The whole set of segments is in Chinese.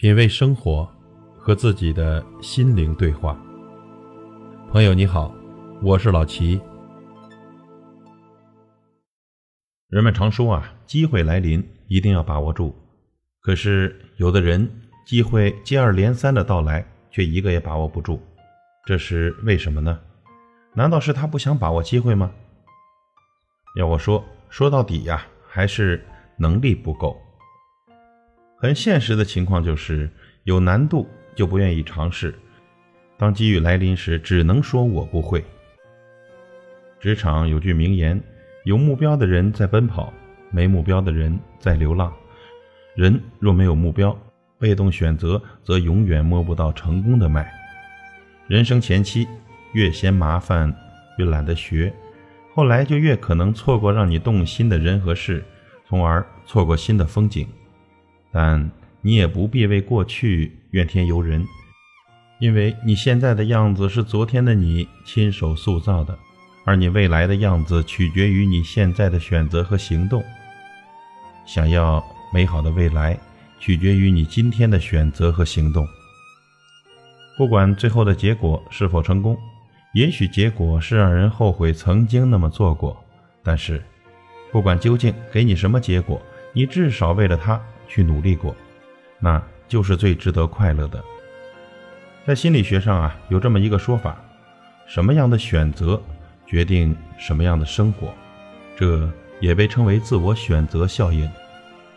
品味生活，和自己的心灵对话。朋友你好，我是老齐。人们常说啊，机会来临一定要把握住。可是有的人，机会接二连三的到来，却一个也把握不住，这是为什么呢？难道是他不想把握机会吗？要我说，说到底呀，还是能力不够。很现实的情况就是，有难度就不愿意尝试，当机遇来临时，只能说我不会。职场有句名言：有目标的人在奔跑，没目标的人在流浪。人若没有目标，被动选择，则永远摸不到成功的脉。人生前期越嫌麻烦，越懒得学，后来就越可能错过让你动心的人和事，从而错过新的风景。但你也不必为过去怨天尤人，因为你现在的样子是昨天的你亲手塑造的，而你未来的样子取决于你现在的选择和行动。想要美好的未来，取决于你今天的选择和行动。不管最后的结果是否成功，也许结果是让人后悔曾经那么做过，但是，不管究竟给你什么结果，你至少为了他。去努力过，那就是最值得快乐的。在心理学上啊，有这么一个说法：什么样的选择决定什么样的生活，这也被称为自我选择效应。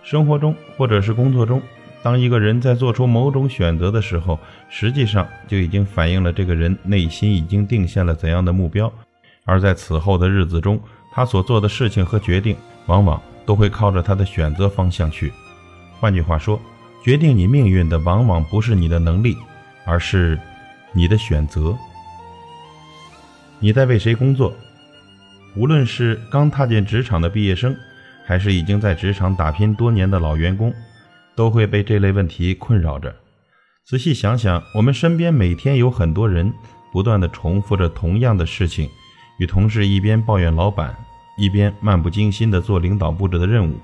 生活中或者是工作中，当一个人在做出某种选择的时候，实际上就已经反映了这个人内心已经定下了怎样的目标，而在此后的日子中，他所做的事情和决定，往往都会靠着他的选择方向去。换句话说，决定你命运的往往不是你的能力，而是你的选择。你在为谁工作？无论是刚踏进职场的毕业生，还是已经在职场打拼多年的老员工，都会被这类问题困扰着。仔细想想，我们身边每天有很多人不断的重复着同样的事情，与同事一边抱怨老板，一边漫不经心的做领导布置的任务，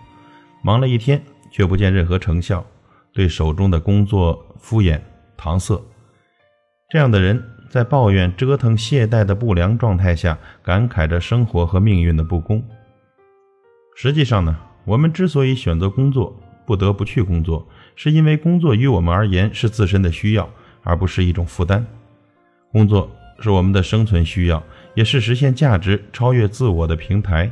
忙了一天。却不见任何成效，对手中的工作敷衍搪塞。这样的人在抱怨、折腾、懈怠的不良状态下，感慨着生活和命运的不公。实际上呢，我们之所以选择工作，不得不去工作，是因为工作于我们而言是自身的需要，而不是一种负担。工作是我们的生存需要，也是实现价值、超越自我的平台。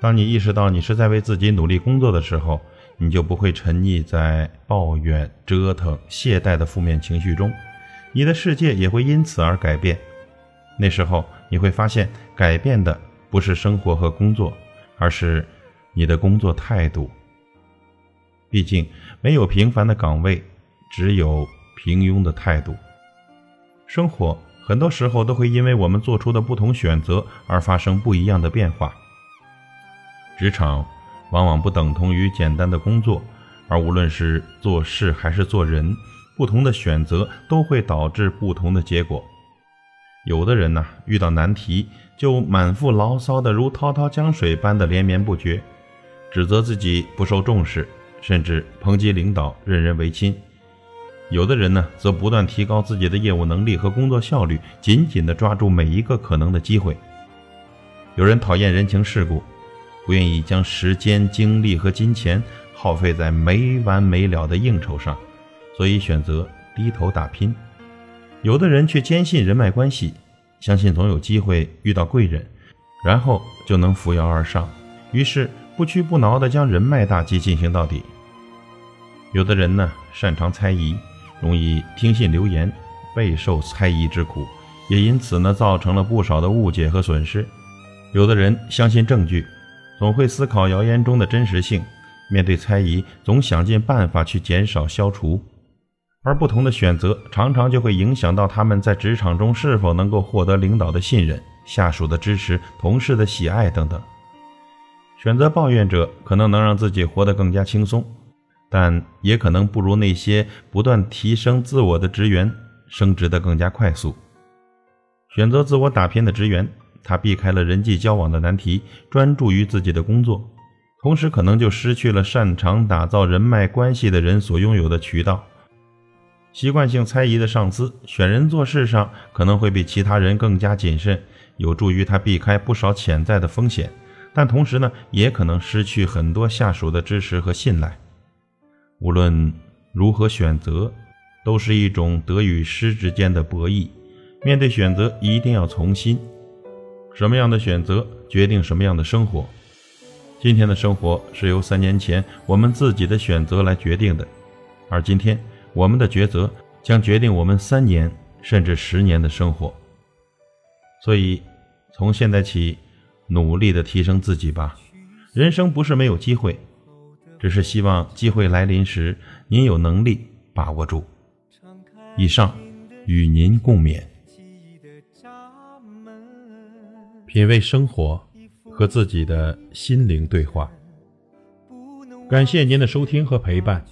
当你意识到你是在为自己努力工作的时候，你就不会沉溺在抱怨、折腾、懈怠的负面情绪中，你的世界也会因此而改变。那时候你会发现，改变的不是生活和工作，而是你的工作态度。毕竟，没有平凡的岗位，只有平庸的态度。生活很多时候都会因为我们做出的不同选择而发生不一样的变化。职场。往往不等同于简单的工作，而无论是做事还是做人，不同的选择都会导致不同的结果。有的人呢，遇到难题就满腹牢骚的如滔滔江水般的连绵不绝，指责自己不受重视，甚至抨击领导任人唯亲；有的人呢，则不断提高自己的业务能力和工作效率，紧紧地抓住每一个可能的机会。有人讨厌人情世故。不愿意将时间、精力和金钱耗费在没完没了的应酬上，所以选择低头打拼。有的人却坚信人脉关系，相信总有机会遇到贵人，然后就能扶摇而上，于是不屈不挠地将人脉大计进行到底。有的人呢，擅长猜疑，容易听信流言，备受猜疑之苦，也因此呢，造成了不少的误解和损失。有的人相信证据。总会思考谣言中的真实性，面对猜疑，总想尽办法去减少、消除。而不同的选择，常常就会影响到他们在职场中是否能够获得领导的信任、下属的支持、同事的喜爱等等。选择抱怨者，可能能让自己活得更加轻松，但也可能不如那些不断提升自我的职员升职的更加快速。选择自我打拼的职员。他避开了人际交往的难题，专注于自己的工作。同时可能就失去了擅长打造人脉关系的人所拥有的渠道。习惯性猜疑的上司选人做事上可能会比其他人更加谨慎，有助于他避开不少潜在的风险，但同时呢，也可能失去很多下属的支持和信赖。无论如何选择，都是一种得与失之间的博弈。面对选择，一定要从心。什么样的选择决定什么样的生活？今天的生活是由三年前我们自己的选择来决定的，而今天我们的抉择将决定我们三年甚至十年的生活。所以，从现在起，努力的提升自己吧。人生不是没有机会，只是希望机会来临时，您有能力把握住。以上，与您共勉。品味生活，和自己的心灵对话。感谢您的收听和陪伴。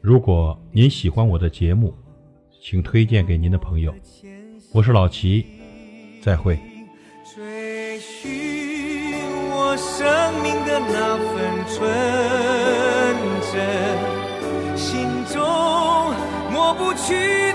如果您喜欢我的节目，请推荐给您的朋友。我是老齐，再会。追寻我生命的那份纯真，心中抹不去。